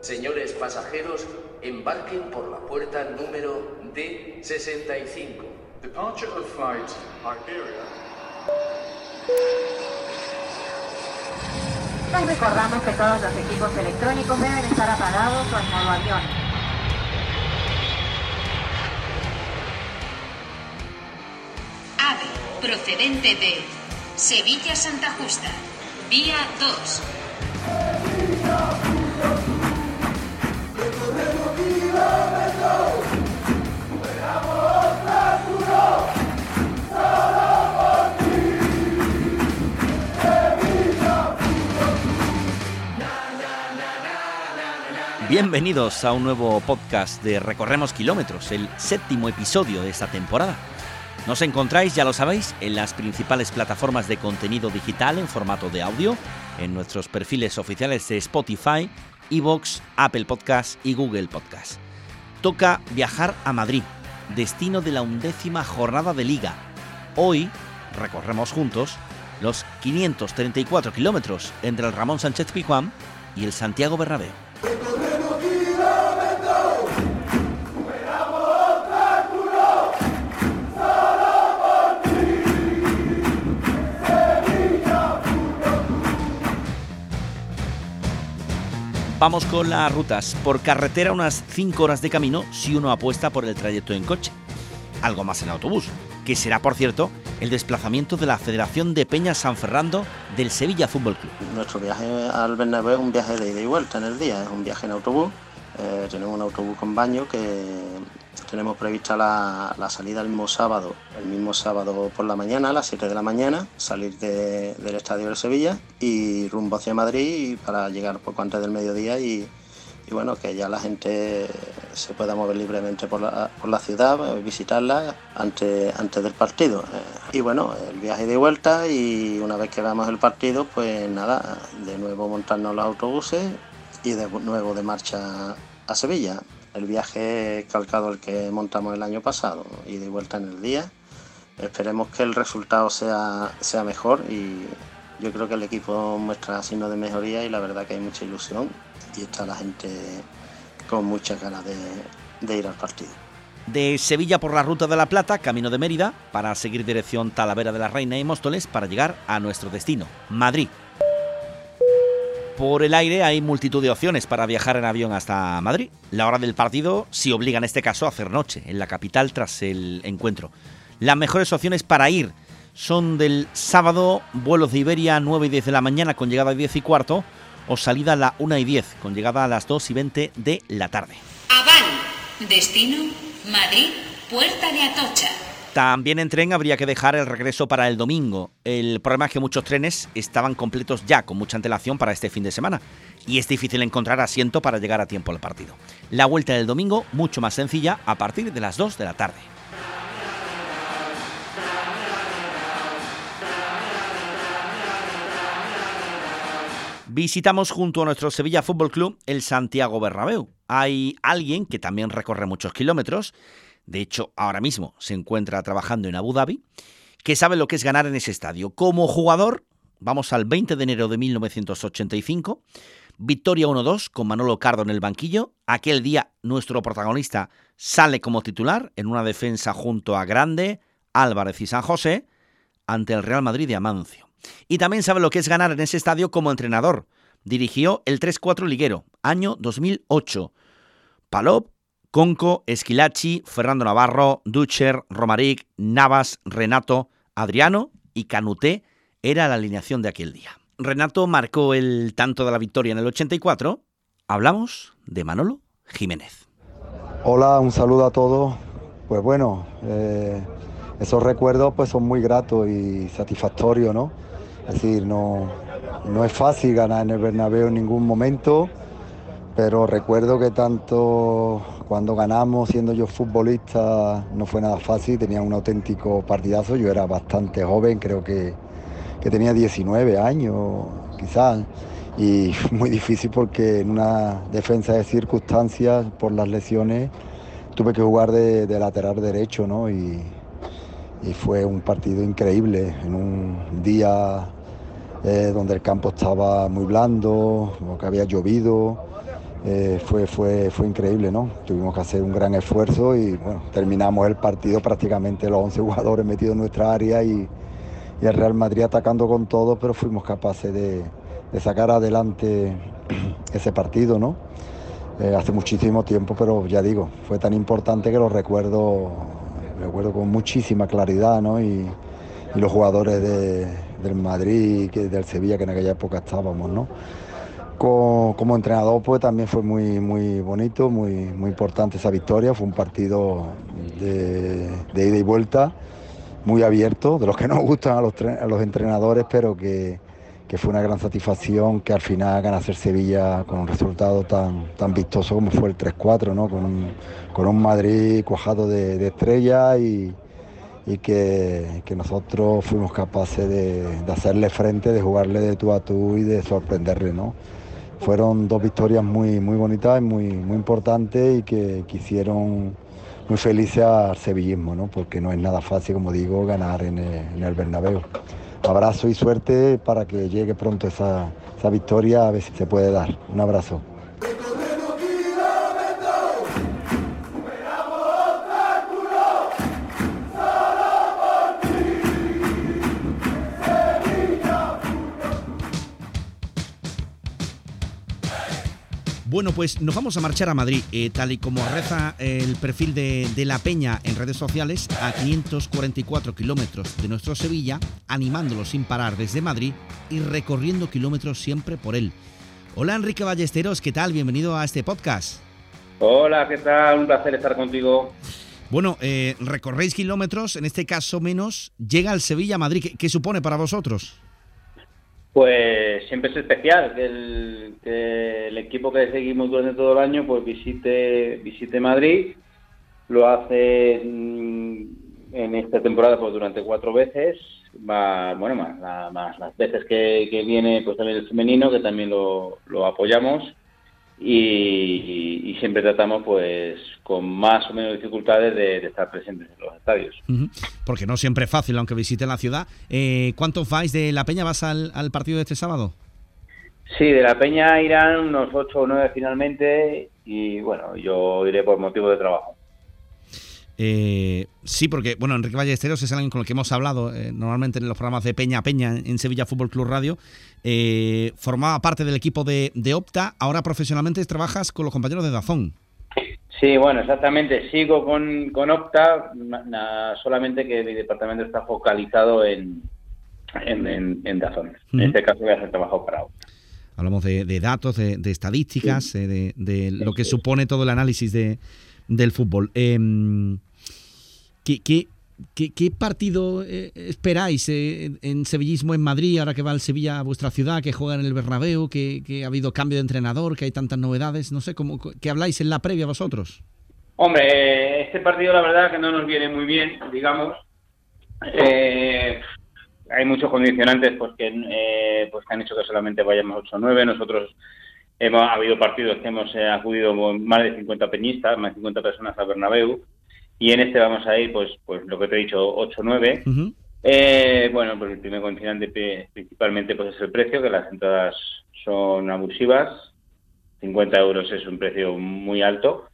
Señores pasajeros, embarquen por la puerta número D65. Departure of flight Iberia. Les recordamos que todos los equipos electrónicos deben estar apagados o en modo avión. AVE, procedente de Sevilla Santa Justa, vía 2. Bienvenidos a un nuevo podcast de Recorremos Kilómetros, el séptimo episodio de esta temporada. Nos encontráis, ya lo sabéis, en las principales plataformas de contenido digital en formato de audio, en nuestros perfiles oficiales de Spotify, Evox, Apple Podcast y Google Podcast. Toca viajar a Madrid, destino de la undécima jornada de liga. Hoy recorremos juntos los 534 kilómetros entre el Ramón Sánchez Pizjuán y el Santiago Bernabéu. Vamos con las rutas. Por carretera unas 5 horas de camino si uno apuesta por el trayecto en coche. Algo más en autobús, que será, por cierto, el desplazamiento de la Federación de Peñas San Fernando del Sevilla Fútbol Club. Nuestro viaje al Bernabéu es un viaje de ida y vuelta en el día, es un viaje en autobús. Eh, tenemos un autobús con baño que tenemos prevista la, salida el mismo sábado, el mismo sábado por la mañana, a las 7 de la mañana, salir de, del estadio de Sevilla y rumbo hacia Madrid para llegar poco antes del mediodía y, bueno, que ya la gente se pueda mover libremente por la, ciudad, visitarla antes, antes del partido. Y bueno, el viaje de vuelta y una vez que veamos el partido, pues nada, de nuevo montarnos los autobuses y de nuevo de marcha a Sevilla el viaje calcado el que montamos el año pasado y de vuelta en el día. Esperemos que el resultado sea, sea mejor y yo creo que el equipo muestra signos de mejoría y la verdad que hay mucha ilusión y está la gente con muchas ganas de, de ir al partido. De Sevilla por la Ruta de la Plata, camino de Mérida, para seguir dirección Talavera de la Reina y Móstoles para llegar a nuestro destino, Madrid. Por el aire hay multitud de opciones para viajar en avión hasta Madrid. La hora del partido sí obliga en este caso a hacer noche en la capital tras el encuentro. Las mejores opciones para ir son del sábado, vuelos de Iberia 9 y 10 de la mañana con llegada a 10 y cuarto o salida a la 1 y 10 con llegada a las 2 y 20 de la tarde. Aval, destino Madrid, Puerta de Atocha. También en tren habría que dejar el regreso para el domingo. El problema es que muchos trenes estaban completos ya con mucha antelación para este fin de semana y es difícil encontrar asiento para llegar a tiempo al partido. La vuelta del domingo mucho más sencilla a partir de las 2 de la tarde. Visitamos junto a nuestro Sevilla Fútbol Club el Santiago Bernabéu. Hay alguien que también recorre muchos kilómetros de hecho ahora mismo se encuentra trabajando en Abu Dhabi, que sabe lo que es ganar en ese estadio. Como jugador, vamos al 20 de enero de 1985, victoria 1-2 con Manolo Cardo en el banquillo. Aquel día nuestro protagonista sale como titular en una defensa junto a Grande, Álvarez y San José ante el Real Madrid de Amancio. Y también sabe lo que es ganar en ese estadio como entrenador. Dirigió el 3-4 liguero, año 2008. Palop, Conco, Esquilachi, Fernando Navarro, Ducher, Romaric, Navas, Renato, Adriano y Canuté era la alineación de aquel día. Renato marcó el tanto de la victoria en el 84. Hablamos de Manolo Jiménez. Hola, un saludo a todos. Pues bueno, eh, esos recuerdos pues son muy gratos y satisfactorios, ¿no? Es decir, no, no es fácil ganar en el Bernabéu en ningún momento, pero recuerdo que tanto cuando ganamos, siendo yo futbolista, no fue nada fácil, tenía un auténtico partidazo, yo era bastante joven, creo que, que tenía 19 años quizás, y muy difícil porque en una defensa de circunstancias, por las lesiones, tuve que jugar de, lateral derecho, ¿no? Y, y, fue un partido increíble, en un día eh, donde el campo estaba muy blando, que había llovido eh, fue, fue, fue increíble, ¿no? Tuvimos que hacer un gran esfuerzo y bueno, terminamos el partido prácticamente los 11 jugadores metidos en nuestra área y, el Real Madrid atacando con todo, pero fuimos capaces de, de sacar adelante ese partido, ¿no? Eh, hace muchísimo tiempo, pero ya digo, fue tan importante que lo recuerdo, recuerdo con muchísima claridad, ¿no? Y, y los jugadores de, del Madrid, que, del Sevilla, que en aquella época estábamos, ¿no? Como, entrenador, pues también fue muy, muy bonito, muy, muy importante esa victoria. Fue un partido de, ida y vuelta, muy abierto, de los que nos gustan a los, entrenadores, pero que, que fue una gran satisfacción que al final ganase Sevilla con un resultado tan, tan vistoso como fue el 3-4, ¿no? con, un, con un Madrid cuajado de, de estrellas y, y que, que, nosotros fuimos capaces de, de, hacerle frente, de jugarle de tú a tú y de sorprenderle. ¿no? Fueron dos victorias muy, muy bonitas muy, muy importantes y que, que hicieron muy felices al sevillismo, ¿no? porque no es nada fácil, como digo, ganar en el, en el Bernabéu abrazo y suerte para que llegue pronto esa, esa, victoria, a ver si se puede dar. Un abrazo. Bueno, pues nos vamos a marchar a Madrid, eh, tal y como reza el perfil de, de, La Peña en redes sociales, a 544 kilómetros de nuestro Sevilla, animándolo sin parar desde Madrid y recorriendo kilómetros siempre por él. Hola Enrique Ballesteros, ¿qué tal? Bienvenido a este podcast. Hola, ¿qué tal? Un placer estar contigo. Bueno, eh, recorréis kilómetros, en este caso menos, llega al Sevilla-Madrid. ¿Qué, ¿Qué supone para vosotros? Pues siempre es especial que el, que el, equipo que seguimos durante todo el año pues visite visite Madrid. Lo hace en esta temporada pues durante cuatro veces, más, bueno, más, la, más las veces que, que, viene pues también el femenino, que también lo, lo apoyamos. Y, y, siempre tratamos pues con más o menos dificultades de, de estar presentes en los estadios. Uh -huh. Porque no siempre es fácil, aunque visiten la ciudad. Eh, ¿Cuántos vais de La Peña? ¿Vas al, al, partido de este sábado? Sí, de La Peña irán unos 8 o 9 finalmente y bueno, yo iré por motivo de trabajo. Eh, sí, porque bueno, Enrique Ballesteros es alguien con el que hemos hablado eh, normalmente en los programas de Peña a Peña en Sevilla Fútbol Club Radio. Eh, formaba parte del equipo de, de, Opta, ahora profesionalmente trabajas con los compañeros de Dazón. Sí, bueno, exactamente. Sigo con, con Opta, na, solamente que mi departamento está focalizado en, en, en, en Dazón. Uh -huh. En este caso voy a hacer trabajo para Opta. Hablamos de, de datos, de, de estadísticas, sí. de, de, lo que supone todo el análisis de, del fútbol. Eh, ¿qué, qué, qué, partido eh, esperáis eh, en sevillismo en Madrid, ahora que va el Sevilla a vuestra ciudad, que juega en el Bernabéu, que, ha habido cambio de entrenador, que hay tantas novedades? No sé, ¿cómo, ¿qué habláis en la previa vosotros? Hombre, este partido la verdad que no nos viene muy bien, digamos. Eh, hay muchos condicionantes pues que, eh, pues han hecho que solamente vayamos 8-9. Nosotros hemos ha habido partidos que hemos eh, acudido más de 50 peñistas, más de 50 personas al Bernabéu y en este vamos a ir pues pues lo que te he dicho 8-9. Uh -huh. eh, bueno, pues el primer condicionante principalmente pues es el precio, que las entradas son abusivas. 50 euros es un precio muy alto.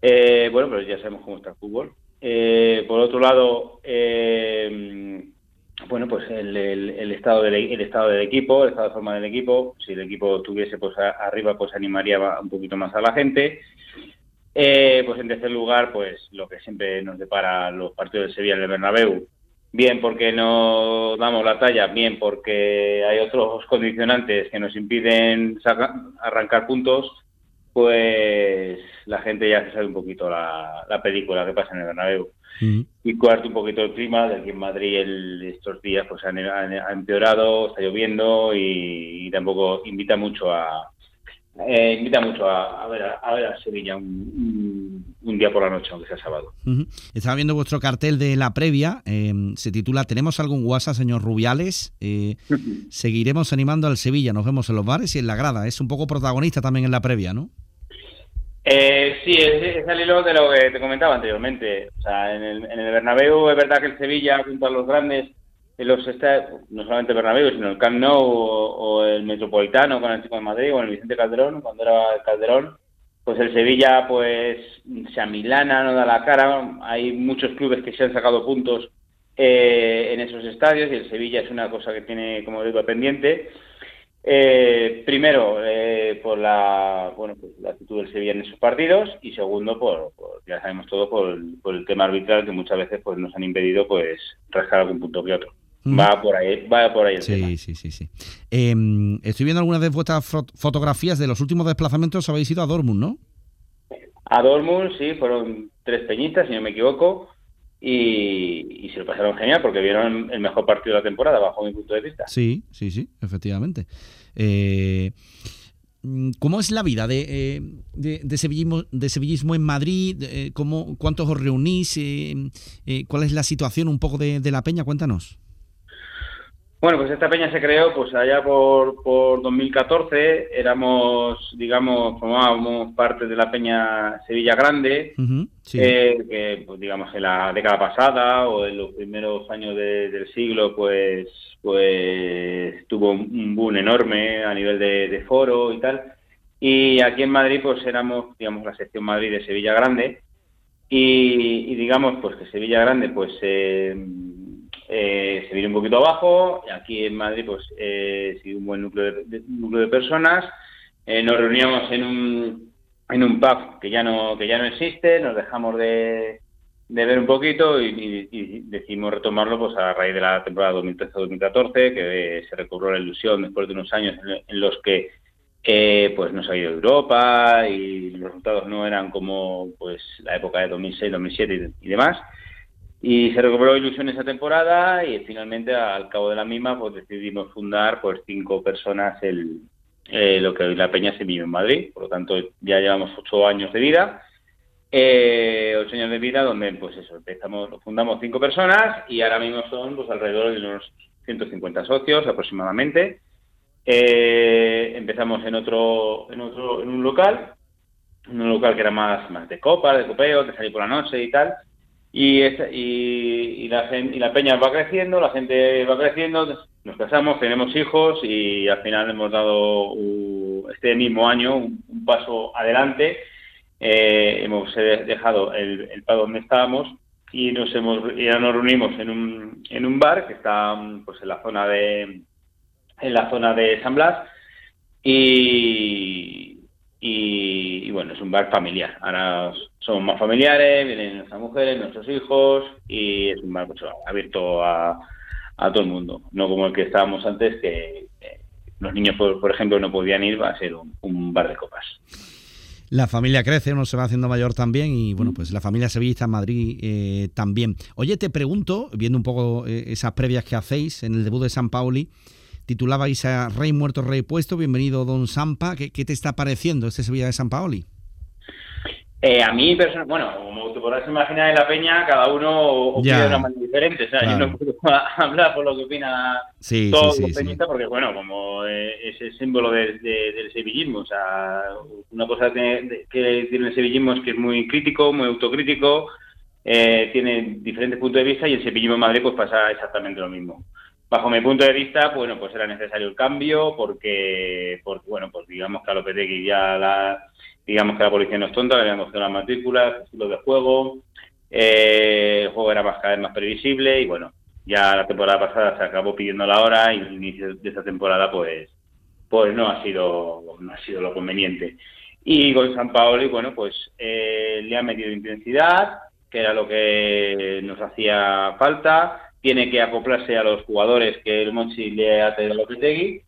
Eh, bueno, pero ya sabemos cómo está el fútbol. Eh, por otro lado, eh, bueno, pues el, el, el, estado del, el estado del equipo, el estado de forma del equipo, si el equipo tuviese pues a, arriba, pues animaría un poquito más a la gente. Eh, pues en tercer lugar, pues lo que siempre nos depara los partidos de Sevilla en el Bernabéu, bien porque no damos la talla, bien porque hay otros condicionantes que nos impiden arrancar puntos, pues la gente ya se sabe un poquito la, la película que pasa en el Bernabéu. Uh -huh. Y cuarto, un poquito el clima, de aquí en Madrid el, estos días pues ha, ha, empeorado, está lloviendo y, y, tampoco invita mucho a eh, invita mucho a, a, ver, a, ver, a, Sevilla un, un, un, día por la noche, aunque sea sábado. Uh -huh. Estaba viendo vuestro cartel de la previa, eh, se titula ¿Tenemos algún WhatsApp, señor Rubiales? Eh. Seguiremos animando al Sevilla, nos vemos en los bares y en la grada. Es un poco protagonista también en la previa, ¿no? Eh, sí, es, es al hilo de lo que te comentaba anteriormente. O sea, en el, en el Bernabéu es verdad que el Sevilla, junto a los grandes, los no solamente Bernabéu, sino el Camp Nou o, el Metropolitano con el Chico de Madrid o el Vicente Calderón, cuando era Calderón, pues el Sevilla pues se amilana, no da la cara, hay muchos clubes que se han sacado puntos eh, en esos estadios y el Sevilla es una cosa que tiene como digo pendiente. Eh, primero, eh, por la bueno pues la actitud del Sevilla en esos partidos y segundo, por, ya sabemos todo, por el, tema arbitral que muchas veces pues nos han impedido pues rascar algún punto que otro. Va por ahí, va por ahí el sí, tema. Sí, sí, sí. Em, estoy viendo algunas de vuestras fotografías de los últimos desplazamientos. Habéis ido a Dortmund, ¿no? A Dortmund, sí, fueron tres peñitas, si no me equivoco, y, se lo pasaron genial porque vieron el mejor partido de la temporada, bajo mi punto de vista. Sí, sí, sí, efectivamente. Eh, ¿Cómo es la vida de, eh, de, sevillismo, de sevillismo en Madrid? Eh, ¿Cómo, ¿Cuántos os reunís? ¿Cuál es la situación un poco de, de la peña? Cuéntanos. Bueno, pues esta peña se creó pues allá por, por 2014, éramos, digamos, formábamos parte de la peña Sevilla Grande, eh, que pues digamos en la década pasada o en los primeros años del siglo pues pues tuvo un boom enorme a nivel de, foro y tal. Y aquí en Madrid pues éramos, digamos, la sección Madrid de Sevilla Grande. Y, digamos pues que Sevilla Grande pues... Eh, eh, se viene un poquito abajo. Aquí en Madrid, pues, eh, sigue un buen núcleo de, núcleo de personas. Eh, nos reuníamos en un, en un pub que ya no que ya no existe. Nos dejamos de, de ver un poquito y, decidimos retomarlo pues a raíz de la temporada 2013-2014, que se recobró la ilusión después de unos años en, los que eh, pues no se ha ido a Europa y los resultados no eran como pues la época de 2006, 2007 y demás. Y se recuperó ilusión esa temporada y finalmente al cabo de la misma pues decidimos fundar pues cinco personas el, eh, lo que hoy la Peña se vive en Madrid. Por lo tanto ya llevamos ocho años de vida. Eh, ocho años de vida donde pues eso, empezamos, fundamos cinco personas y ahora mismo son pues alrededor de unos 150 socios aproximadamente. Eh, empezamos en otro, en otro, en un local, un local que era más, más de copa, de copeo, de salir por la noche y tal y, y, la, y la peña va creciendo, la gente va creciendo, nos casamos, tenemos hijos y al final hemos dado este mismo año un, paso adelante. Eh, hemos dejado el, el donde estábamos y nos hemos ya nos reunimos en un, en un bar que está pues en la zona de en la zona de San Blas y, y, bueno es un bar familiar ahora somos más familiares, vienen nuestras mujeres, nuestros hijos y es un bar abierto a, todo el mundo, no como el que estábamos antes que los niños, por, ejemplo, no podían ir, va a ser un, bar de copas. La familia crece, uno se va haciendo mayor también y bueno, pues la familia sevillista en Madrid eh, también. Oye, te pregunto, viendo un poco eh, esas previas que hacéis en el debut de San Pauli, titulabais a Rey muerto, Rey puesto, bienvenido Don Sampa, ¿qué, qué te está pareciendo este Sevilla de San Pauli? Eh, a mí, bueno, como te podrás imaginar en la peña, cada uno opina de una manera diferente. O sea, yo no puedo hablar por lo que opina todos los peñistas, porque, bueno, como eh, es el símbolo del sevillismo. O sea, una cosa que, tiene el sevillismo es que es muy crítico, muy autocrítico, eh, tiene diferentes puntos de vista y el sevillismo en Madrid pues pasa exactamente lo mismo. Bajo mi punto de vista, bueno, pues era necesario el cambio porque, porque bueno, pues digamos que a Lopetegui ya la digamos que la policía no es tonta, habían cogido las matrículas, estilos de juego, eh, el juego era más cada vez más previsible y bueno, ya la temporada pasada se acabó pidiendo la hora y el inicio de esta temporada pues pues no ha sido no ha sido lo conveniente. Y con San Paolo, bueno, pues eh, le ha metido intensidad, que era lo que nos hacía falta, tiene que acoplarse a los jugadores que el Monchi le ha traído a Lopetegui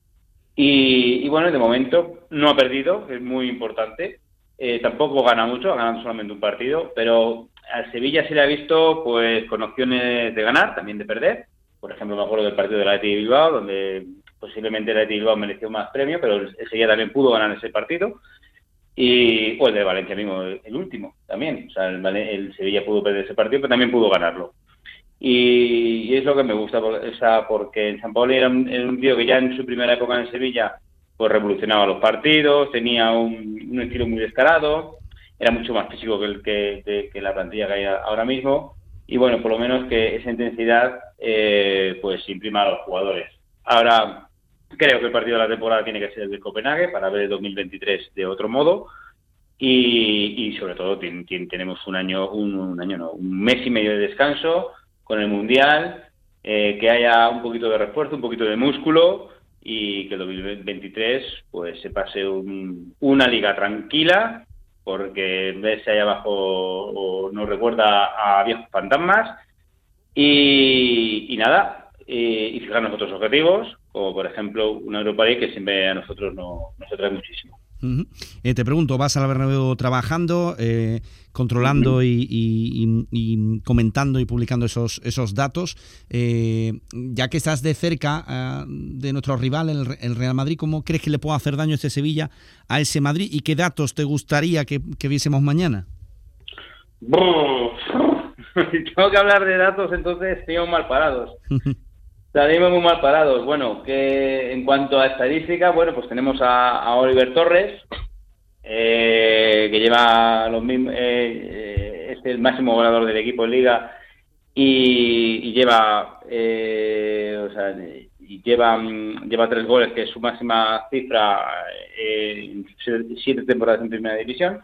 y, y bueno, de momento no ha perdido, es muy importante. Eh, tampoco gana mucho, ha ganado solamente un partido, pero al Sevilla se le ha visto pues con opciones de ganar, también de perder. Por ejemplo, me acuerdo del partido de la de Bilbao, donde posiblemente la de Bilbao mereció más premio, pero el Sevilla también pudo ganar ese partido. Y o el de Valencia mismo, el último también. O sea, el, Sevilla pudo perder ese partido, pero también pudo ganarlo. Y, es lo que me gusta, o sea, porque en San Paulo era un, era un tío que ya en su primera época en Sevilla pues revolucionaba los partidos, tenía un, estilo muy descarado, era mucho más físico que, el, que, la plantilla que hay ahora mismo y bueno, por lo menos que esa intensidad eh, pues imprima a los jugadores. Ahora, creo que el partido de la temporada tiene que ser el de Copenhague para ver el 2023 de otro modo. Y, sobre todo tenemos un año, un, año no, un mes y medio de descanso con el Mundial, eh, que haya un poquito de refuerzo, un poquito de músculo y que el 2023 pues se pase una liga tranquila porque de ahí abajo o nos recuerda a viejos fantasmas y, nada y, y fijarnos otros objetivos como por ejemplo una Europa League que siempre a nosotros no, nos atrae muchísimo. Eh, te pregunto, vas al Bernabéu trabajando, eh, controlando y, comentando y publicando esos, esos datos. Eh, ya que estás de cerca de nuestro rival, el, Real Madrid, ¿cómo crees que le puede hacer daño este Sevilla a ese Madrid y qué datos te gustaría que, viésemos mañana? si tengo que hablar de datos, entonces estamos mal parados. Salimos muy mal parados. Bueno, que en cuanto a estadística, bueno, pues tenemos a, Oliver Torres, eh, que lleva los mismos, eh, es el máximo goleador del equipo en Liga y, lleva, eh, o sea, y lleva, lleva tres goles, que es su máxima cifra en siete temporadas en Primera División.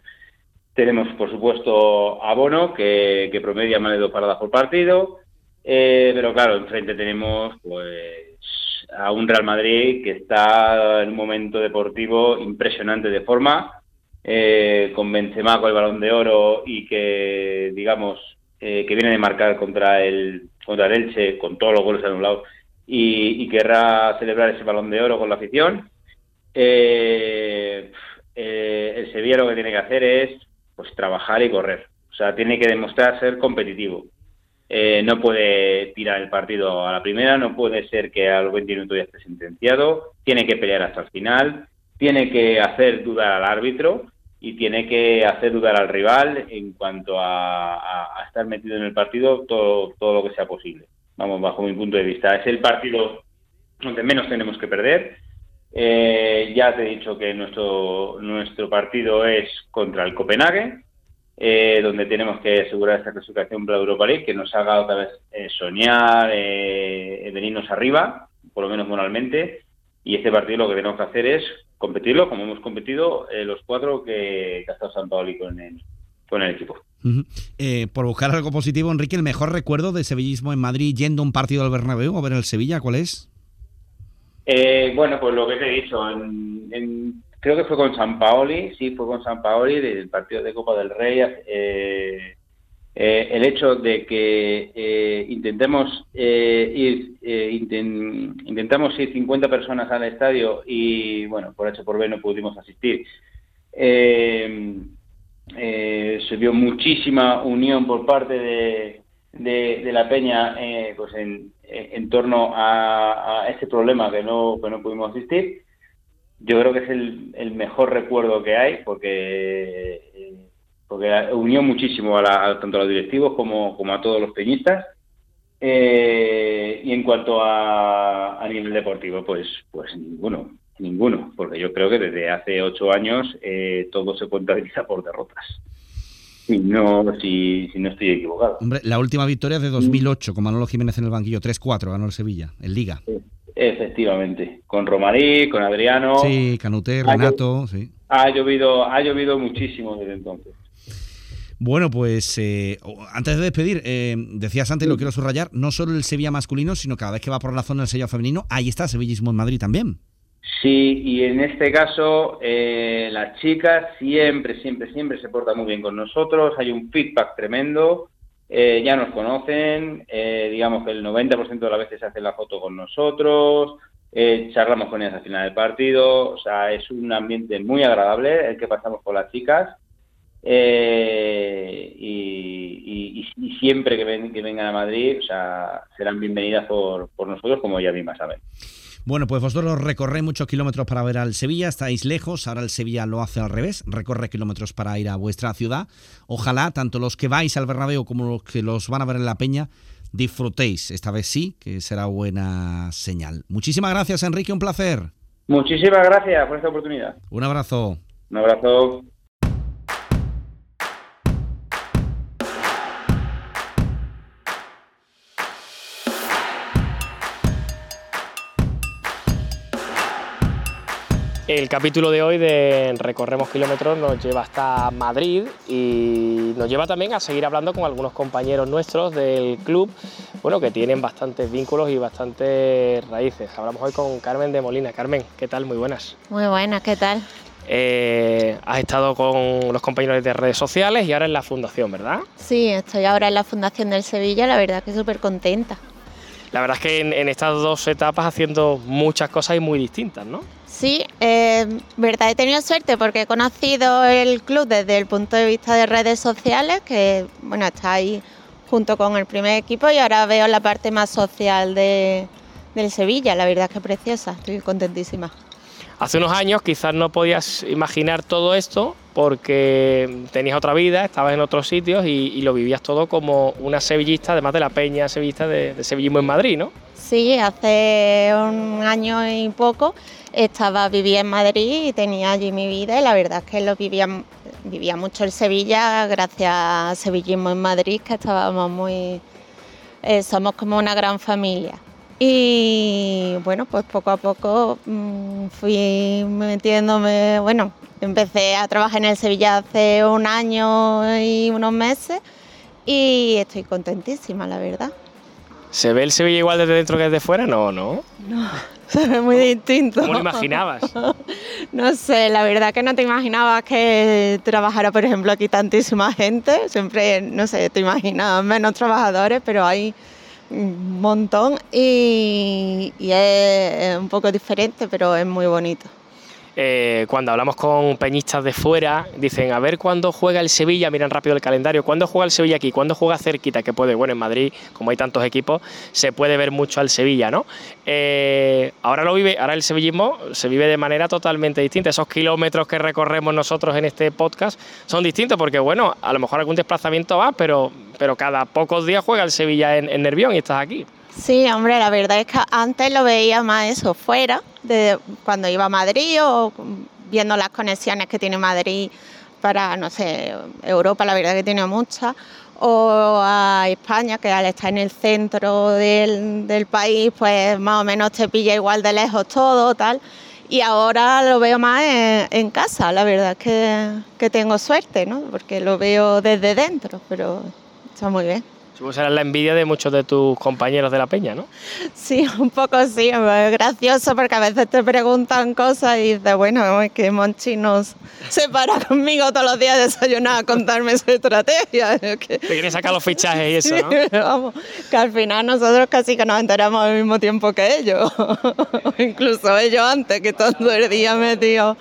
Tenemos, por supuesto, a Bono, que, que promedia más de dos paradas por partido. Eh, pero claro, enfrente tenemos pues a un Real Madrid que está en un momento deportivo impresionante de forma, eh, con Benzema con el Balón de Oro y que digamos eh, que viene de marcar contra el contra el Elche con todos los goles anulados y, y querrá celebrar ese Balón de Oro con la afición. el Sevilla lo que tiene que hacer es pues trabajar y correr, o sea tiene que demostrar ser competitivo eh, no puede tirar el partido a la primera, no puede ser que a los 20 minutos ya esté sentenciado, tiene que pelear hasta el final, tiene que hacer dudar al árbitro y tiene que hacer dudar al rival en cuanto a, estar metido en el partido todo, todo lo que sea posible. Vamos, bajo mi punto de vista. Es el partido donde menos tenemos que perder. Eh, ya te he dicho que nuestro, nuestro partido es contra el Copenhague, eh, donde tenemos que asegurar esta clasificación para Europa League, que nos haga otra vez eh, soñar, eh, venirnos arriba, por lo menos moralmente, y este partido lo que tenemos que hacer es competirlo como hemos competido eh, los cuatro que, ha estado San Paoli con el, con el equipo. por buscar algo positivo, Enrique, el mejor recuerdo de sevillismo en Madrid yendo a un partido al Bernabéu a ver el Sevilla, ¿cuál es? bueno, pues lo que te he dicho, en creo que fue con San Paoli, sí, fue con San Paoli del partido de Copa del Rey. Eh, eh, el hecho de que eh, intentemos ir, intentamos ir 50 personas al estadio y, bueno, por hecho por B no pudimos asistir. se vio muchísima unión por parte de, de, la Peña pues en, en torno a, a, este problema que no, que no pudimos asistir yo creo que es el, mejor recuerdo que hay porque porque unió muchísimo a, tanto a los directivos como, como a todos los peñistas. Eh, y en cuanto a, a, nivel deportivo pues pues ninguno ninguno porque yo creo que desde hace ocho años eh, todo se contabiliza por derrotas si no, si, no estoy equivocado. Hombre, la última victoria es de 2008, con Manolo Jiménez en el banquillo, 3-4, ganó el Sevilla, en Liga. Efectivamente, con Romarí, con Adriano. Sí, Canuté, Renato, sí. Ha llovido, ha llovido muchísimo desde entonces. Bueno, pues eh, antes de despedir, eh, decías antes, lo quiero subrayar, no solo el Sevilla masculino, sino cada vez que va por la zona del Sevilla femenino, ahí está Sevillismo en Madrid también. Sí, y en este caso eh, las chicas siempre, siempre, siempre se portan muy bien con nosotros, hay un feedback tremendo, eh, ya nos conocen, eh, digamos que el 90% de las veces hacen la foto con nosotros, eh, charlamos con ellas al final del partido, o sea, es un ambiente muy agradable el que pasamos con las chicas. Y, siempre que, ven, que vengan a Madrid, o sea, serán bienvenidas por, por nosotros, como ya mismas saben. Bueno, pues vosotros recorréis muchos kilómetros para ver al Sevilla, estáis lejos, ahora el Sevilla lo hace al revés, recorre kilómetros para ir a vuestra ciudad. Ojalá, tanto los que vais al Bernabéu como los que los van a ver en la Peña, disfrutéis, esta vez sí, que será buena señal. Muchísimas gracias, Enrique, un placer. Muchísimas gracias por esta oportunidad. Un abrazo. Un abrazo. El capítulo de hoy de Recorremos Kilómetros nos lleva hasta Madrid y nos lleva también a seguir hablando con algunos compañeros nuestros del club, bueno, que tienen bastantes vínculos y bastantes raíces. Hablamos hoy con Carmen de Molina. Carmen, ¿qué tal? Muy buenas. Muy buenas, ¿qué tal? Eh, has estado con los compañeros de redes sociales y ahora en la fundación, ¿verdad? Sí, estoy ahora en la fundación del Sevilla, la verdad que súper contenta. La verdad es que en, estas dos etapas haciendo muchas cosas y muy distintas, ¿no? Sí, eh, verdad, he tenido suerte porque he conocido el club desde el punto de vista de redes sociales, que bueno, está ahí junto con el primer equipo y ahora veo la parte más social de, del Sevilla, la verdad es que es preciosa, estoy contentísima. Hace unos años quizás no podías imaginar todo esto porque tenías otra vida, estabas en otros sitios y, lo vivías todo como una sevillista, además de la peña sevillista de, sevillismo en Madrid, ¿no? Sí, hace un año y poco estaba vivía en Madrid y tenía allí mi vida y la verdad es que lo vivía, vivía mucho en Sevilla gracias a Sevillismo en Madrid, que estábamos muy... Eh, somos como una gran familia. Y bueno, pues poco a poco mm, fui metiéndome, bueno, empecé a trabajar en el Sevilla hace un año y unos meses y estoy contentísima, la verdad. ¿Se ve el Sevilla igual desde dentro que desde fuera? No, no. No, se ve muy distinto. ¿Cómo lo imaginabas? no sé, la verdad que no te imaginabas que trabajara, por ejemplo, aquí tantísima gente. Siempre, no sé, te imaginabas menos trabajadores, pero hay un montón y, es, un poco diferente, pero es muy bonito. Eh, cuando hablamos con peñistas de fuera, dicen, a ver cuándo juega el Sevilla, miran rápido el calendario, ¿cuándo juega el Sevilla aquí? ¿Cuándo juega cerquita? Que puede, bueno, en Madrid, como hay tantos equipos, se puede ver mucho al Sevilla, ¿no? Eh, ahora lo vive, ahora el sevillismo se vive de manera totalmente distinta. Esos kilómetros que recorremos nosotros en este podcast son distintos porque, bueno, a lo mejor algún desplazamiento va, pero, pero cada pocos días juega el Sevilla en, Nervión y estás aquí. Sí, hombre, la verdad es que antes lo veía más eso fuera, de cuando iba a Madrid o viendo las conexiones que tiene Madrid para, no sé, Europa, la verdad que tiene muchas, o a España, que al estar en el centro del, país, pues más o menos te pilla igual de lejos todo, tal. Y ahora lo veo más en, casa, la verdad es que tengo suerte, ¿no? Porque lo veo desde dentro, pero está muy bien. Supongo que será la envidia de muchos de tus compañeros de la peña, ¿no? Sí, un poco sí, es gracioso porque a veces te preguntan cosas y dices, bueno, es que Monchi nos se para conmigo todos los días a desayunar a contarme su estrategia. Te quiere sacar los fichajes y eso, ¿no? Vamos, que al final nosotros casi que nos enteramos al mismo tiempo que ellos, incluso ellos antes, que todo el día metido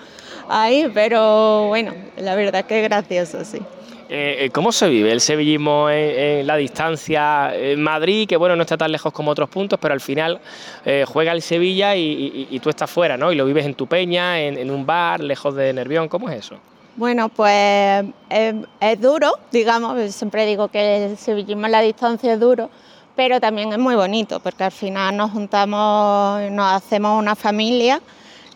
ahí, pero bueno, la verdad es que es gracioso, sí. Eh, ¿Cómo se vive el sevillismo en, la distancia en Madrid, que bueno, no está tan lejos como otros puntos, pero al final eh, juega el Sevilla y, tú estás fuera, ¿no? Y lo vives en tu peña, en, un bar, lejos de Nervión, ¿cómo es eso? Bueno, pues es, duro, digamos, siempre digo que el sevillismo en la distancia es duro, pero también es muy bonito, porque al final nos juntamos, nos hacemos una familia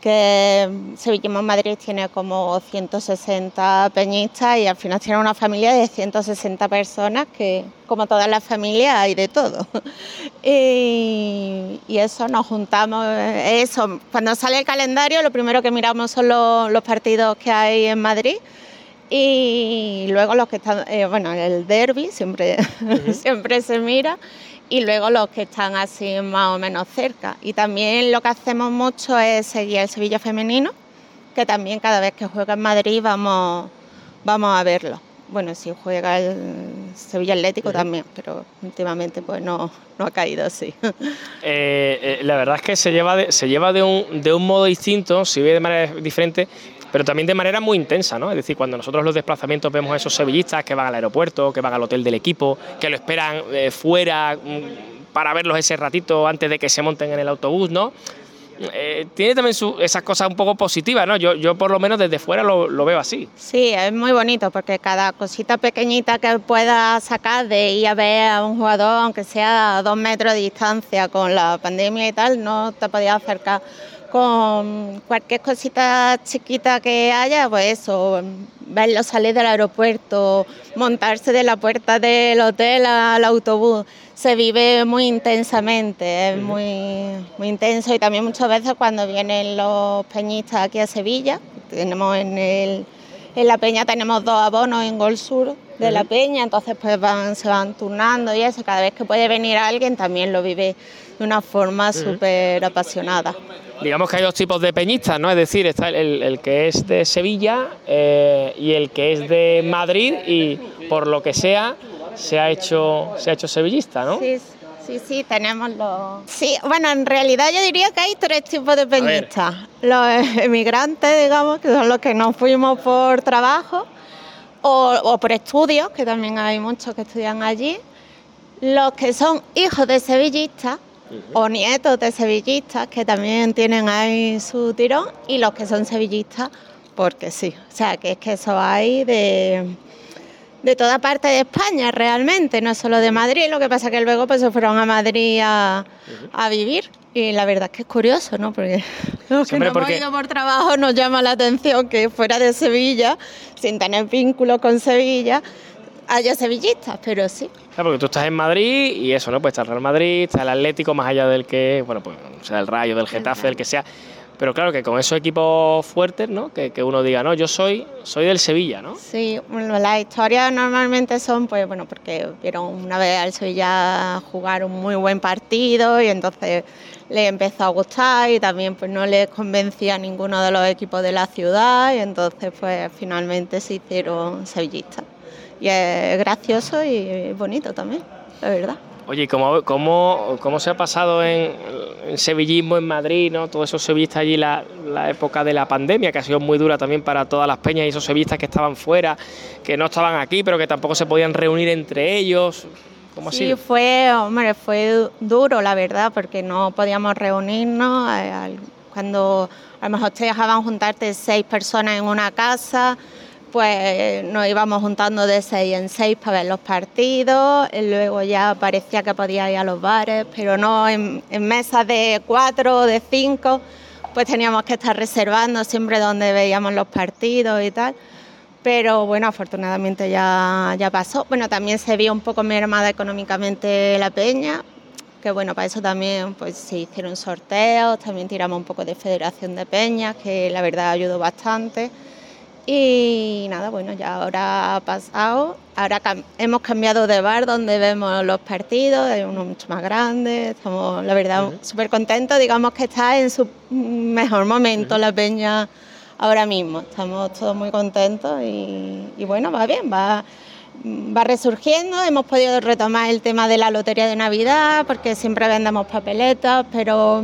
que Sevillismo Madrid tiene como 160 peñistas y al final tiene una familia de 160 personas que, como todas las familias, hay de todo. y, eso, nos juntamos, eso, cuando sale el calendario lo primero que miramos son los, partidos que hay en Madrid y luego los que están, eh, bueno, el derby siempre, siempre se mira y luego los que están así más o menos cerca. Y también lo que hacemos mucho es seguir el Sevilla femenino, que también cada vez que juega en Madrid vamos, vamos a verlo. Bueno, si juega el Sevilla Atlético también, pero últimamente pues no, no ha caído así. Eh, eh, la verdad es que se lleva, se lleva de, un, de un modo distinto, se ve de manera diferente, pero también de manera muy intensa, ¿no? Es decir, cuando nosotros los desplazamientos vemos a esos sevillistas que van al aeropuerto, que van al hotel del equipo, que lo esperan eh, fuera mm, para verlos ese ratito antes de que se monten en el autobús, ¿no? Eh, tiene también esas cosas un poco positivas, ¿no? Yo, yo por lo menos desde fuera lo, lo, veo así. Sí, es muy bonito porque cada cosita pequeñita que pueda sacar de ir a ver a un jugador, aunque sea a dos metros de distancia con la pandemia y tal, no te podías acercar con cualquier cosita chiquita que haya, pues eso, verlo salir del aeropuerto, montarse de la puerta del hotel al autobús, se vive muy intensamente, es muy, muy intenso. Y también muchas veces cuando vienen los peñistas aquí a Sevilla, tenemos en, el, en la peña tenemos dos abonos en Gol Sur de la peña, entonces pues van, se van turnando y eso, cada vez que puede venir alguien también lo vive de una forma súper apasionada. Digamos que hay dos tipos de peñistas, ¿no? Es decir, está el, el que es de Sevilla eh, y el que es de Madrid y por lo que sea se ha hecho, se ha hecho sevillista, ¿no? Sí, sí, sí, tenemos los... Sí, bueno, en realidad yo diría que hay tres tipos de peñistas. Los emigrantes, digamos, que son los que nos fuimos por trabajo o, o por estudios, que también hay muchos que estudian allí. Los que son hijos de sevillistas o nietos de sevillistas, que también tienen ahí su tirón, y los que son sevillistas porque sí. O sea, que es que eso hay de, de toda parte de España realmente, no solo de Madrid, lo que pasa que luego pues se fueron a Madrid a, a vivir y la verdad es que es curioso, ¿no? Porque los que no hemos porque- ido por trabajo nos llama la atención que fuera de Sevilla, sin tener vínculo con Sevilla, haya sevillistas, pero sí. Claro, porque tú estás en Madrid y eso, ¿no? Pues está el Real Madrid, está el Atlético, más allá del que, bueno, pues sea el Rayo, del Getafe, del que sea. Pero claro que con esos equipos fuertes, ¿no? Que, que uno diga, no, yo soy, soy del Sevilla, ¿no? Sí, bueno, las historias normalmente son, pues bueno, porque vieron una vez al Sevilla jugar un muy buen partido y entonces les empezó a gustar y también pues no les convencía a ninguno de los equipos de la ciudad y entonces pues finalmente se hicieron sevillistas. Y es gracioso y bonito también, la verdad. Oye, ¿y cómo, cómo, cómo se ha pasado en, en sevillismo en Madrid, ¿no? Todos esos sevillistas allí, la, la época de la pandemia, que ha sido muy dura también para todas las peñas y esos sevillistas que estaban fuera, que no estaban aquí, pero que tampoco se podían reunir entre ellos. ¿Cómo ha Sí, sido? fue, hombre, fue du- duro, la verdad, porque no podíamos reunirnos. eh, Cuando a lo mejor te dejaban juntarte seis personas en una casa, pues nos íbamos juntando de seis en seis para ver los partidos. Luego ya parecía que podía ir a los bares, pero no en, en mesas de cuatro o de cinco, pues teníamos que estar reservando siempre donde veíamos los partidos y tal. Pero bueno, afortunadamente ya, ya pasó. Bueno, también se vio un poco mermada económicamente la peña, que bueno, para eso también pues se hicieron sorteos, también tiramos un poco de federación de peñas, que la verdad ayudó bastante. Y nada, bueno, ya ahora ha pasado. Ahora cam- hemos cambiado de bar donde vemos los partidos, hay uno mucho más grande. Estamos, la verdad, súper contentos. Digamos que está en su mejor momento la peña ahora mismo. Estamos todos muy contentos y, y bueno, va bien, va, va resurgiendo. Hemos podido retomar el tema de la lotería de Navidad porque siempre vendemos papeletas, pero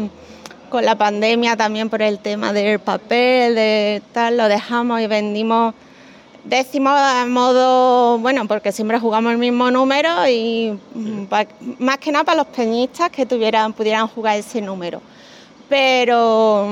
con la pandemia también por el tema del papel, de tal, lo dejamos y vendimos décimos a modo, bueno, porque siempre jugamos el mismo número y pa- más que nada para los peñistas que tuvieran, pudieran jugar ese número. Pero,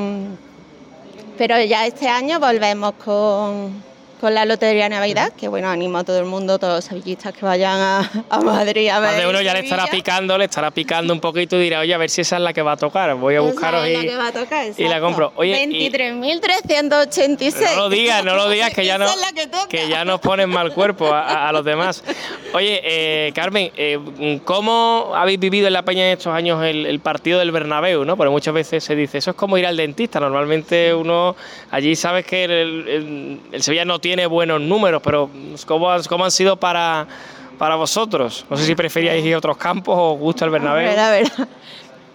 pero ya este año volvemos con, con la Lotería de Navidad, que bueno, animo a todo el mundo, todos los sevillistas que vayan a, a Madrid a ver. Más de uno ya le estará picando, le estará picando un poquito y dirá, oye, a ver si esa es la que va a tocar. Voy a Esa buscaros es la y, que va a tocar, y la compro. Oye, y- 23.386. No lo digas, no lo digas, que ya, no, que ya nos ponen mal cuerpo a, a- a los demás. Oye, eh, Carmen, eh, ¿cómo habéis vivido en la Peña en estos años el, el partido del Bernabéu? ¿no? Porque muchas veces se dice, eso es como ir al dentista. Normalmente uno allí sabes que el, el- el Sevilla no tiene buenos números, pero ¿cómo, han- cómo han sido para, para vosotros? No sé si preferíais ir a otros campos o gusta el Bernabéu. Hombre, La verdad.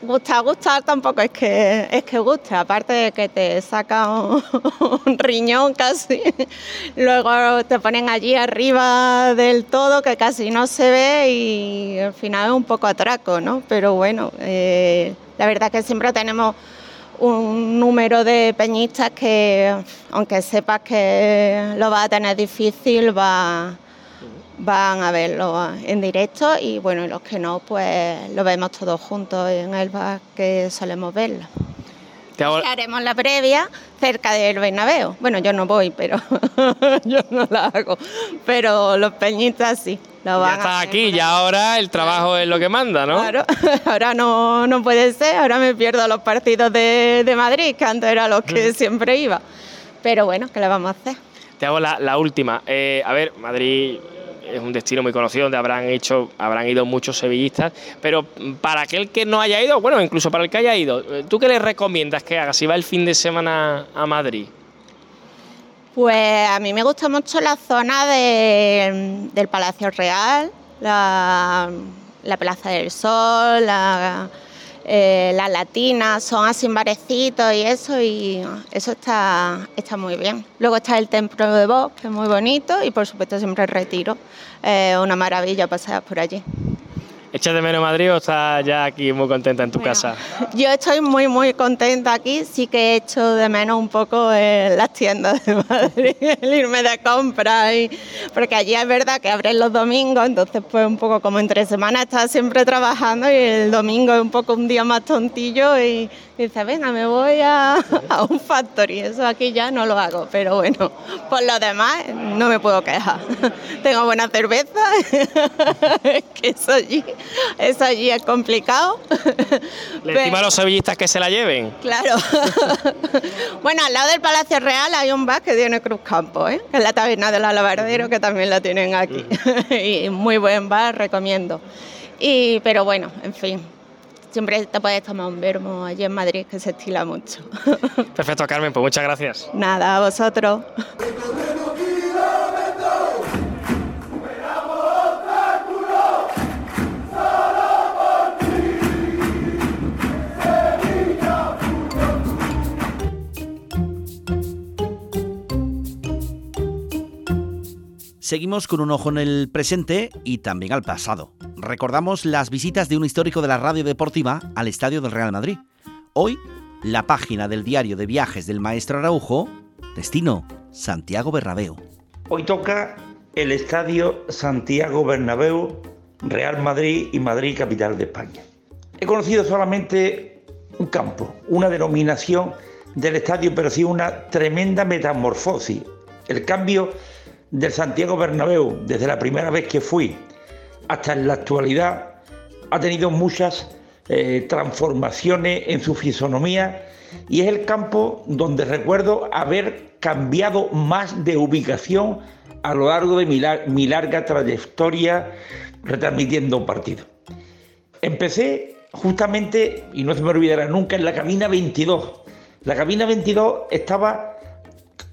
Gustar, gustar tampoco es que es que guste, aparte de que te saca un, un riñón casi, luego te ponen allí arriba del todo que casi no se ve y al final es un poco atraco, ¿no? Pero bueno, eh, la verdad que siempre tenemos un número de peñistas que, aunque sepas que lo va a tener difícil, va, van a verlo en directo y bueno, los que no, pues lo vemos todos juntos en el bar que solemos verlo. Te hago- Y haremos la previa cerca del Bernabéu. Bueno, yo no voy, pero yo no la hago. Pero los peñistas sí. Lo ya van estás aquí, ya ahora el trabajo es lo que manda, ¿no? Claro, ahora no, no puede ser, ahora me pierdo los partidos de, de Madrid, que antes era los que siempre iba. Pero bueno, ¿qué le vamos a hacer? Te hago la, última. Eh, a ver, Madrid es un destino muy conocido donde habrán hecho, habrán ido muchos sevillistas, pero para aquel que no haya ido, bueno, incluso para el que haya ido, ¿tú qué le recomiendas que haga si va el fin de semana a Madrid? Pues a mí me gusta mucho la zona del Palacio Real, la, Plaza del Sol, la, eh, las latinas, son así barecitos y eso, y eso está, está muy bien. Luego está el Templo de Vox, que es muy bonito, y por supuesto siempre el Retiro, una maravilla pasar por allí. ¿Echas de menos Madrid o estás ya aquí muy contenta en tu casa? Yo estoy muy, muy contenta aquí. Sí que he hecho de menos un poco en las tiendas de Madrid, el irme de compras. Y, porque allí es verdad que abren los domingos, entonces pues un poco como entre semanas estás siempre trabajando y el domingo es un poco un día más tontillo y dice, venga, me voy a, a un factory. Eso aquí ya no lo hago, pero bueno, por lo demás no me puedo quejar. Tengo buena cerveza, que eso allí, eso allí es complicado. Le decimos a los sevillistas que se la lleven. Claro. bueno, al lado del Palacio Real hay un bar que tiene Cruz Campo, ¿eh? que es la taberna del Alabardero, que también la tienen aquí. y muy buen bar, recomiendo. Y, pero bueno, en fin, siempre te puedes tomar un vermo allí en Madrid, que se estila mucho. Perfecto, Carmen, pues muchas gracias. Nada, a vosotros. Seguimos con un ojo en el presente y también al pasado. Recordamos las visitas de un histórico de la radio deportiva al estadio del Real Madrid. Hoy, la página del diario de viajes del maestro Araujo, destino Santiago Bernabéu. Hoy toca el estadio Santiago Bernabéu, Real Madrid y Madrid capital de España. He conocido solamente un campo, una denominación del estadio, pero sí una tremenda metamorfosis. El cambio del Santiago Bernabéu, desde la primera vez que fui hasta en la actualidad, ha tenido muchas eh, transformaciones en su fisonomía y es el campo donde recuerdo haber cambiado más de ubicación a lo largo de mi, mi larga trayectoria retransmitiendo un partido. Empecé justamente, y no se me olvidará nunca, en la cabina 22. La cabina 22 estaba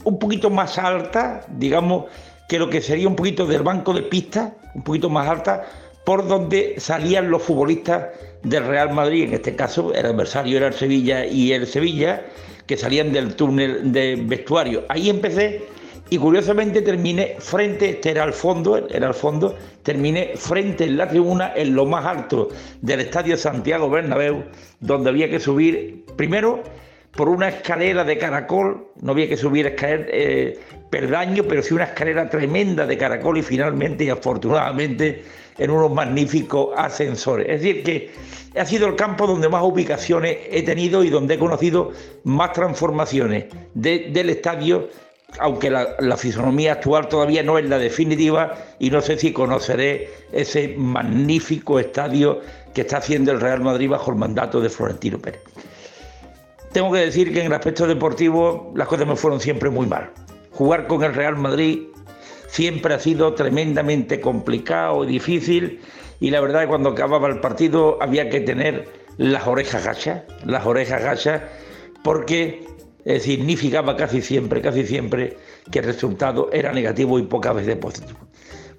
un poquito más alta, digamos, que lo que sería un poquito del banco de pista, un poquito más alta, por donde salían los futbolistas del Real Madrid, en este caso el adversario era el Sevilla y el Sevilla, que salían del túnel de vestuario. Ahí empecé y curiosamente terminé frente, este era al fondo, era al fondo, terminé frente en la tribuna, en lo más alto del Estadio Santiago Bernabéu, donde había que subir primero por una escalera de caracol, no había que subir escalera, eh, perdaño, pero sí una escalera tremenda de caracol y finalmente y afortunadamente en unos magníficos ascensores. Es decir, que ha sido el campo donde más ubicaciones he tenido y donde he conocido más transformaciones del estadio, aunque la, la, fisonomía actual todavía no es la definitiva y no sé si conoceré ese magnífico estadio que está haciendo el Real Madrid bajo el mandato de Florentino Pérez. Tengo que decir que en el aspecto deportivo las cosas me fueron siempre muy mal. Jugar con el Real Madrid siempre ha sido tremendamente complicado y difícil y la verdad es que cuando acababa el partido había que tener las orejas gachas, las orejas gachas, porque significaba casi siempre, casi siempre que el resultado era negativo y pocas veces positivo.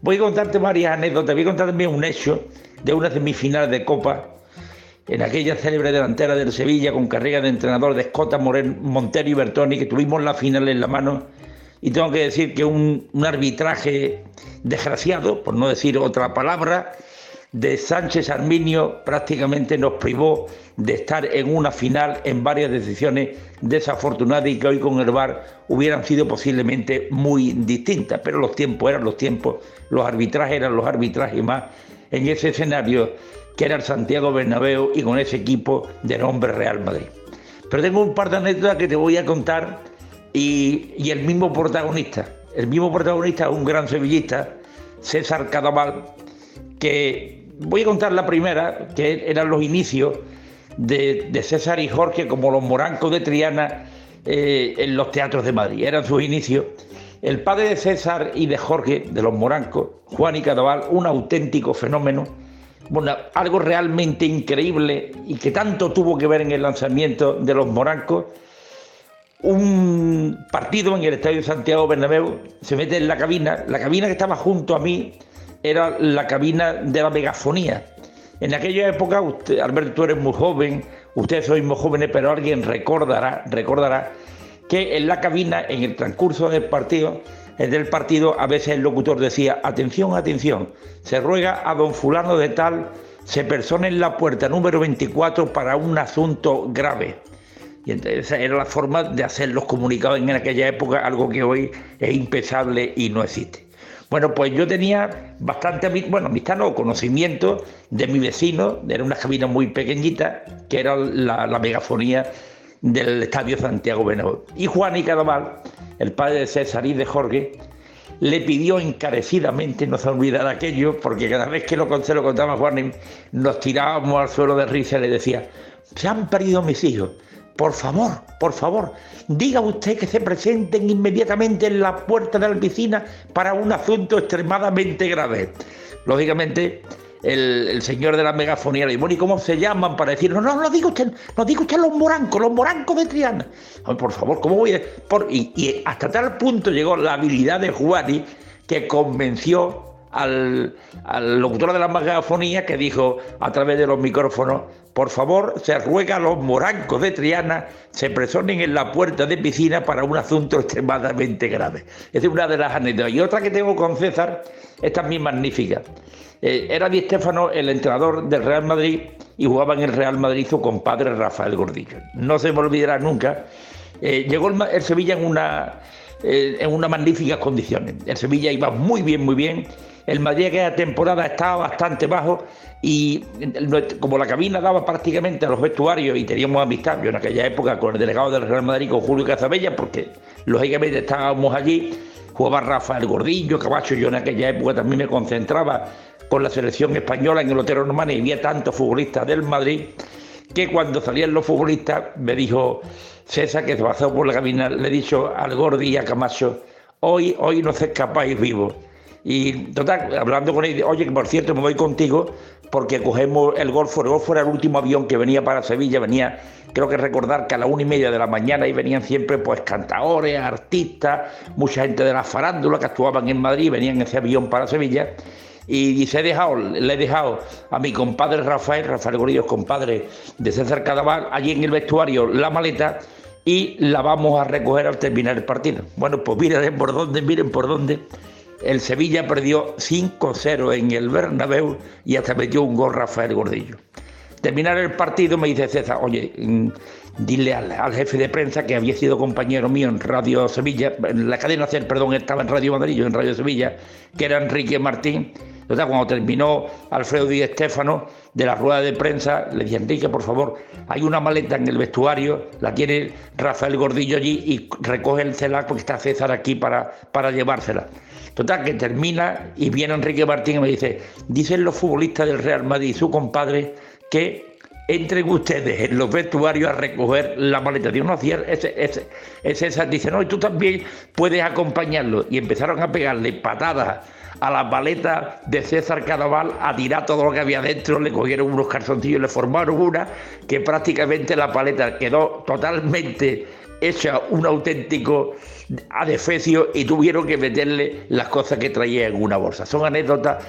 Voy a contarte varias anécdotas, voy a contar también un hecho de una semifinal de Copa en aquella célebre delantera del Sevilla con carrera de entrenador de Escota, Montero y Bertoni, que tuvimos la final en la mano. Y tengo que decir que un, arbitraje desgraciado, por no decir otra palabra, de Sánchez Arminio prácticamente nos privó de estar en una final en varias decisiones desafortunadas y que hoy con el VAR hubieran sido posiblemente muy distintas. Pero los tiempos eran los tiempos, los arbitrajes eran los arbitrajes más en ese escenario que era el Santiago Bernabéu y con ese equipo de nombre Real Madrid. Pero tengo un par de anécdotas que te voy a contar y, el mismo protagonista, el mismo protagonista, un gran sevillista, César Cadaval, que voy a contar la primera, que eran los inicios de, César y Jorge como los morancos de Triana eh, en los teatros de Madrid, eran sus inicios. El padre de César y de Jorge, de los Morancos, Juan y Cadaval, un auténtico fenómeno, bueno, algo realmente increíble y que tanto tuvo que ver en el lanzamiento de los Morancos. Un partido en el Estadio Santiago Bernabéu se mete en la cabina, la cabina que estaba junto a mí era la cabina de la megafonía. En aquella época, usted, Alberto, tú eres muy joven, ustedes sois muy jóvenes, pero alguien recordará, recordará que en la cabina, en el transcurso del partido, del partido, a veces el locutor decía, atención, atención, se ruega a don fulano de tal, se persona en la puerta número 24 para un asunto grave. Y entonces esa era la forma de hacer los comunicados en aquella época, algo que hoy es impensable y no existe. Bueno, pues yo tenía bastante, bueno, amistad no, conocimiento de mi vecino, era una cabina muy pequeñita, que era la, megafonía del Estadio Santiago Bernabéu. Y Juan y Cadaval, el padre de César y de Jorge, le pidió encarecidamente, no se olvidara aquello, porque cada vez que lo, se lo contaba Juan, nos tirábamos al suelo de risa y le decía, se han perdido mis hijos, por favor, por favor, diga usted que se presenten inmediatamente en la puerta de la piscina para un asunto extremadamente grave. Lógicamente, el, señor de la megafonía le dijo, ¿y cómo se llaman para decir, no, no, no diga usted, no diga usted los morancos, los morancos de Triana? por favor, ¿cómo voy a...? Por, y, hasta tal punto llegó la habilidad de Juani que convenció al, al, locutor de la megafonía que dijo a través de los micrófonos, por favor, se ruega a los morancos de Triana se presonen en la puerta de piscina para un asunto extremadamente grave. Esa es una de las anécdotas. Y otra que tengo con César, esta es magnífica. Eh, era Di Stéfano el entrenador del Real Madrid y jugaba en el Real Madrid su compadre Rafael Gordillo. No se me olvidará nunca. Eh, llegó el, Sevilla en una, eh, en magníficas condiciones. El Sevilla iba muy bien, muy bien. El Madrid aquella temporada estaba bastante bajo y como la cabina daba prácticamente a los vestuarios y teníamos amistad, yo en aquella época con el delegado del Real Madrid, con Julio Cazabella, porque lógicamente estábamos allí, jugaba Rafael Gordillo, Cabacho, yo en aquella época también me concentraba con la selección española en el Otero Normal y había tantos futbolistas del Madrid que cuando salían los futbolistas me dijo César que se pasó por la cabina, le he dicho al Gordi y a Camacho, hoy, hoy no se escapáis vivos. Y total, hablando con él, oye, que por cierto me voy contigo porque cogemos el Golfo. El Golfo era el último avión que venía para Sevilla, venía, creo que recordar que a la una y media de la mañana y venían siempre pues cantadores, artistas, mucha gente de la farándula que actuaban en Madrid, venían en ese avión para Sevilla y he dejado, le he dejado a mi compadre Rafael, Rafael Gorillo, compadre de César Cadaval, allí en el vestuario la maleta y la vamos a recoger al terminar el partido. Bueno, pues miren por dónde, miren por dónde. El Sevilla perdió 5-0 en el Bernabéu y hasta metió un gol Rafael Gordillo. Terminar el partido me dice César, oye, mm, dile al, jefe de prensa que había sido compañero mío en Radio Sevilla, en la cadena CER, perdón, estaba en Radio Madrid, yo en Radio Sevilla, que era Enrique Martín, entonces, cuando terminó Alfredo Díaz Estéfano de la rueda de prensa, le dije, Enrique, por favor, hay una maleta en el vestuario, la tiene Rafael Gordillo allí y recoge el porque está César aquí para, para llevársela. Total, que termina y viene Enrique Martín y me dice, dicen los futbolistas del Real Madrid y su compadre que entren ustedes en los vestuarios a recoger la maleta. Digo, no, ese, ese, ese, ese, dice, no, y tú también puedes acompañarlo. Y empezaron a pegarle patadas a la paleta de César Cadaval a tirar todo lo que había dentro, le cogieron unos calzoncillos, le formaron una que prácticamente la paleta quedó totalmente hecha un auténtico adefesio y tuvieron que meterle las cosas que traía en una bolsa. Son anécdotas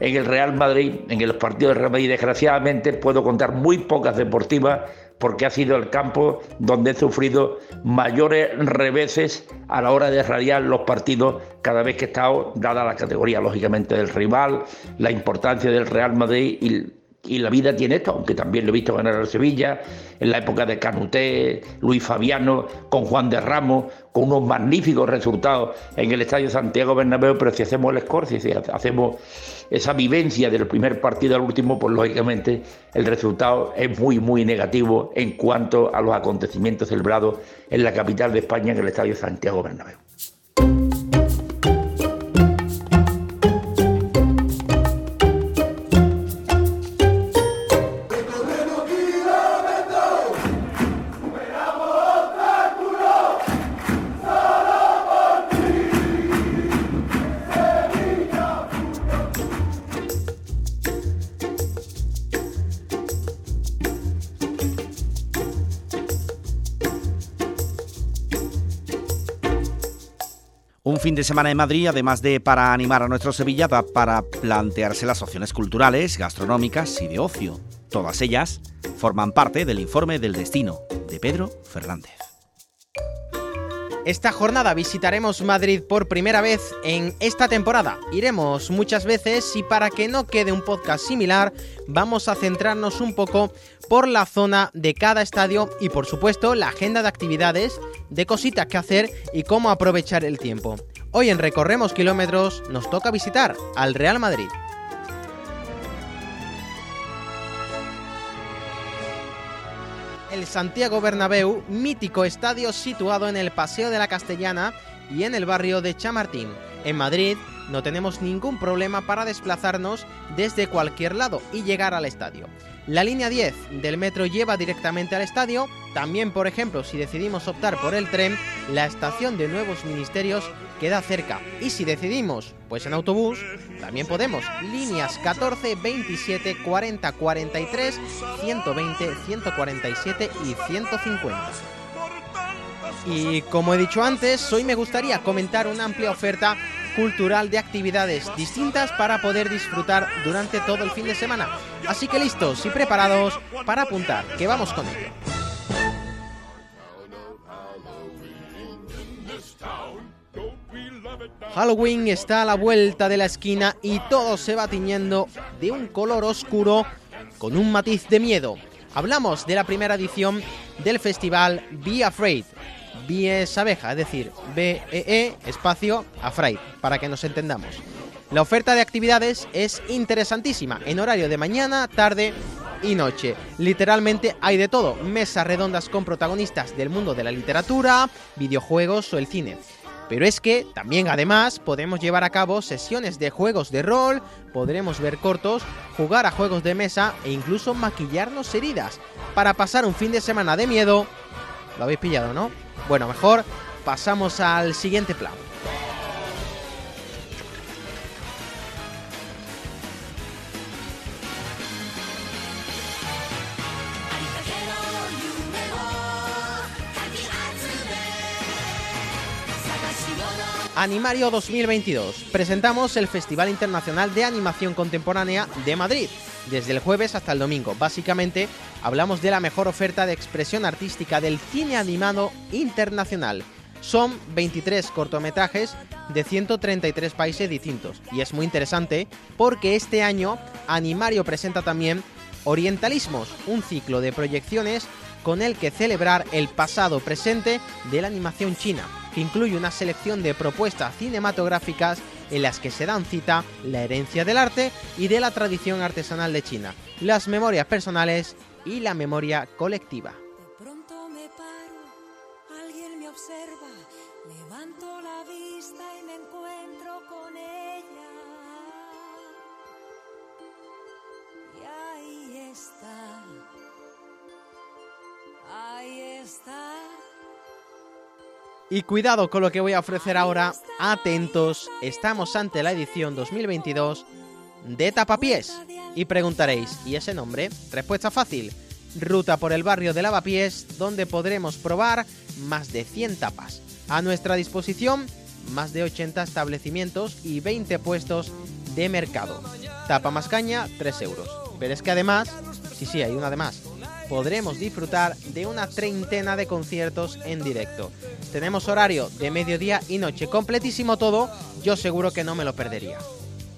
en el Real Madrid, en los partidos de Real Madrid, desgraciadamente puedo contar muy pocas deportivas porque ha sido el campo donde he sufrido mayores reveses a la hora de radiar los partidos cada vez que he estado, dada la categoría lógicamente del rival, la importancia del Real Madrid y y la vida tiene esto, aunque también lo he visto ganar al Sevilla, en la época de Canuté, Luis Fabiano, con Juan de Ramos, con unos magníficos resultados en el Estadio Santiago Bernabéu, pero si hacemos el score, si hacemos esa vivencia del primer partido al último, pues lógicamente el resultado es muy, muy negativo en cuanto a los acontecimientos celebrados en la capital de España, en el Estadio Santiago Bernabéu. Fin de semana en Madrid, además de para animar a nuestro Sevilla, da para plantearse las opciones culturales, gastronómicas y de ocio. Todas ellas forman parte del informe del destino de Pedro Fernández. Esta jornada visitaremos Madrid por primera vez en esta temporada. Iremos muchas veces y para que no quede un podcast similar, vamos a centrarnos un poco por la zona de cada estadio y por supuesto la agenda de actividades, de cositas que hacer y cómo aprovechar el tiempo. Hoy en Recorremos Kilómetros nos toca visitar al Real Madrid. El Santiago Bernabéu, mítico estadio situado en el Paseo de la Castellana y en el barrio de Chamartín. En Madrid no tenemos ningún problema para desplazarnos desde cualquier lado y llegar al estadio. La línea 10 del metro lleva directamente al estadio. También, por ejemplo, si decidimos optar por el tren, la estación de nuevos ministerios queda cerca. Y si decidimos, pues en autobús, también podemos. Líneas 14, 27, 40, 43, 120, 147 y 150. Y como he dicho antes, hoy me gustaría comentar una amplia oferta cultural de actividades distintas para poder disfrutar durante todo el fin de semana. Así que listos y preparados para apuntar, que vamos con ello. Halloween está a la vuelta de la esquina y todo se va tiñendo de un color oscuro con un matiz de miedo. Hablamos de la primera edición del festival Be Afraid, B es abeja, es decir, B-E-E, espacio, Afraid, para que nos entendamos. La oferta de actividades es interesantísima, en horario de mañana, tarde y noche. Literalmente hay de todo, mesas redondas con protagonistas del mundo de la literatura, videojuegos o el cine. Pero es que también además podemos llevar a cabo sesiones de juegos de rol, podremos ver cortos, jugar a juegos de mesa e incluso maquillarnos heridas para pasar un fin de semana de miedo. Lo habéis pillado, ¿no? Bueno, mejor pasamos al siguiente plan. Animario 2022. Presentamos el Festival Internacional de Animación Contemporánea de Madrid, desde el jueves hasta el domingo. Básicamente, hablamos de la mejor oferta de expresión artística del cine animado internacional. Son 23 cortometrajes de 133 países distintos. Y es muy interesante porque este año Animario presenta también Orientalismos, un ciclo de proyecciones con el que celebrar el pasado presente de la animación china que incluye una selección de propuestas cinematográficas en las que se dan cita la herencia del arte y de la tradición artesanal de China, las memorias personales y la memoria colectiva. Y cuidado con lo que voy a ofrecer ahora, atentos, estamos ante la edición 2022 de Tapapiés. Y preguntaréis, ¿y ese nombre? Respuesta fácil, ruta por el barrio de Lavapiés, donde podremos probar más de 100 tapas. A nuestra disposición, más de 80 establecimientos y 20 puestos de mercado. Tapa más caña, 3 euros. Pero es que además, sí, sí, hay una de más podremos disfrutar de una treintena de conciertos en directo. Tenemos horario de mediodía y noche, completísimo todo, yo seguro que no me lo perdería.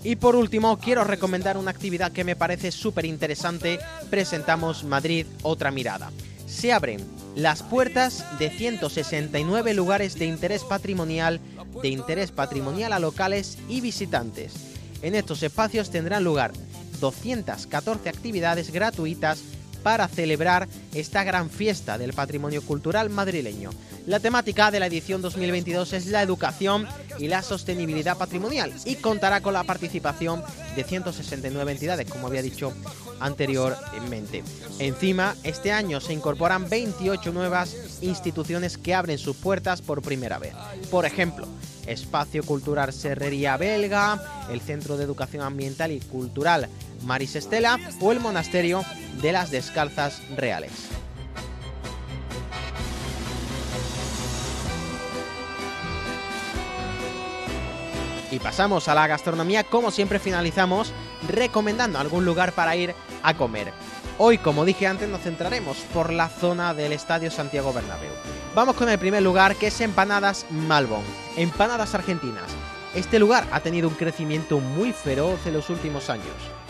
Y por último, quiero recomendar una actividad que me parece súper interesante. Presentamos Madrid Otra Mirada. Se abren las puertas de 169 lugares de interés patrimonial, de interés patrimonial a locales y visitantes. En estos espacios tendrán lugar 214 actividades gratuitas para celebrar esta gran fiesta del patrimonio cultural madrileño. La temática de la edición 2022 es la educación y la sostenibilidad patrimonial y contará con la participación de 169 entidades, como había dicho anteriormente. Encima, este año se incorporan 28 nuevas instituciones que abren sus puertas por primera vez. Por ejemplo, Espacio Cultural Serrería Belga, el Centro de Educación Ambiental y Cultural Maris Estela o el Monasterio de las Descalzas Reales. Y pasamos a la gastronomía, como siempre finalizamos recomendando algún lugar para ir a comer. Hoy, como dije antes, nos centraremos por la zona del Estadio Santiago Bernabéu. Vamos con el primer lugar, que es Empanadas Malbon, empanadas argentinas. Este lugar ha tenido un crecimiento muy feroz en los últimos años.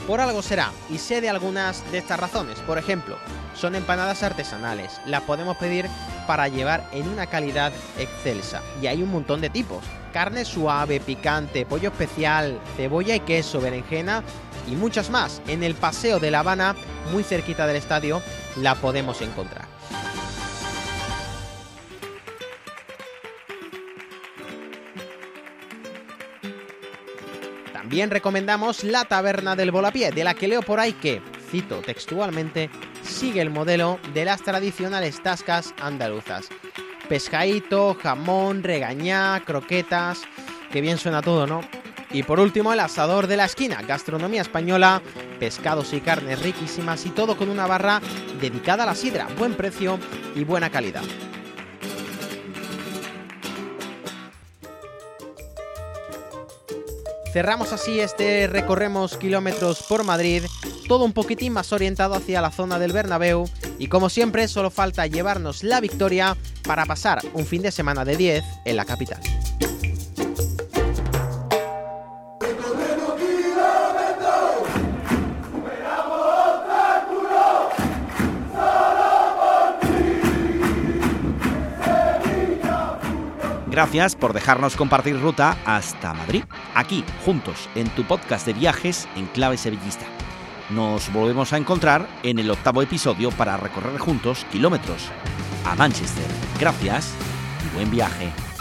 Por algo será, y sé de algunas de estas razones. Por ejemplo, son empanadas artesanales, las podemos pedir para llevar en una calidad excelsa. Y hay un montón de tipos. Carne suave, picante, pollo especial, cebolla y queso, berenjena y muchas más. En el Paseo de La Habana, muy cerquita del estadio, la podemos encontrar. También recomendamos la taberna del Volapié, de la que leo por ahí que, cito textualmente, sigue el modelo de las tradicionales tascas andaluzas. Pescadito, jamón, regañá, croquetas, que bien suena todo, ¿no? Y por último, el asador de la esquina, gastronomía española, pescados y carnes riquísimas y todo con una barra dedicada a la sidra, buen precio y buena calidad. Cerramos así este recorremos kilómetros por Madrid, todo un poquitín más orientado hacia la zona del Bernabéu y como siempre solo falta llevarnos la victoria para pasar un fin de semana de 10 en la capital. Gracias por dejarnos compartir ruta hasta Madrid, aquí, juntos, en tu podcast de viajes en clave sevillista. Nos volvemos a encontrar en el octavo episodio para recorrer juntos kilómetros a Manchester. Gracias y buen viaje.